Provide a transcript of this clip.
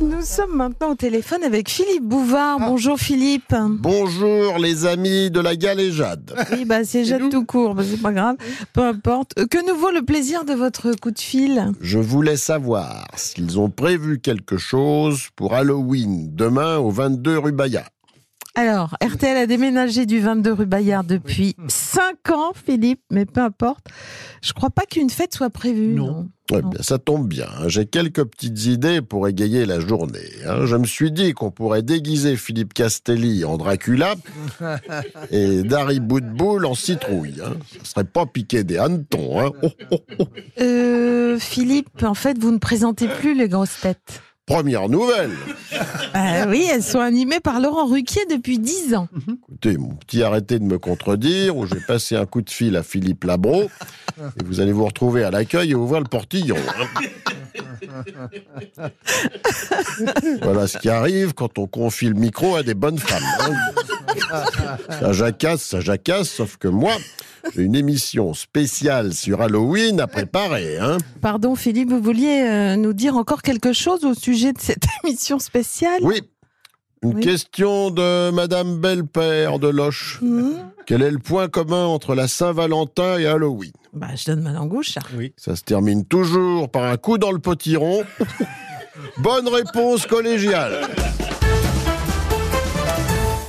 Nous sommes maintenant au téléphone avec Philippe Bouvard. Bonjour Philippe. Bonjour les amis de la galéjade. Oui, bah c'est jette tout court, bah, c'est pas grave. Peu importe. Euh, Que nous vaut le plaisir de votre coup de fil? Je voulais savoir s'ils ont prévu quelque chose pour Halloween demain au 22 rue Bayard. Alors, RTL a déménagé du 22 rue Bayard depuis 5 ans, Philippe, mais peu importe. Je crois pas qu'une fête soit prévue. Non. Ouais, bien, ça tombe bien. hein. J'ai quelques petites idées pour égayer la journée. hein. Je me suis dit qu'on pourrait déguiser Philippe Castelli en Dracula et Dari Boudboul en citrouille. Hein. Ça serait pas piqué des hannetons. Hein. Oh, oh, oh. Euh, Philippe, en fait, vous ne présentez plus les grosses têtes. Première nouvelle. Ah oui, elles sont animées par Laurent Ruquier depuis 10 ans. Écoutez, mon petit, arrêtez de me contredire, ou j'ai passé un coup de fil à Philippe Labro, et vous allez vous retrouver à l'accueil et ouvrir le portillon. hein. voilà ce qui arrive quand on confie le micro à des bonnes femmes. Ça jacasse, ça jacasse, sauf que moi, j'ai une émission spéciale sur Halloween à préparer. Hein. Pardon Philippe, vous vouliez euh, nous dire encore quelque chose au sujet de cette émission spéciale? Oui, une Oui. question de Madame Belpère de Loche. Hmm? Quel est le point commun entre la Saint-Valentin et Halloween? Bah, je donne ma langue gauche. Ça se termine toujours par un coup dans le potiron. Bonne réponse collégiale.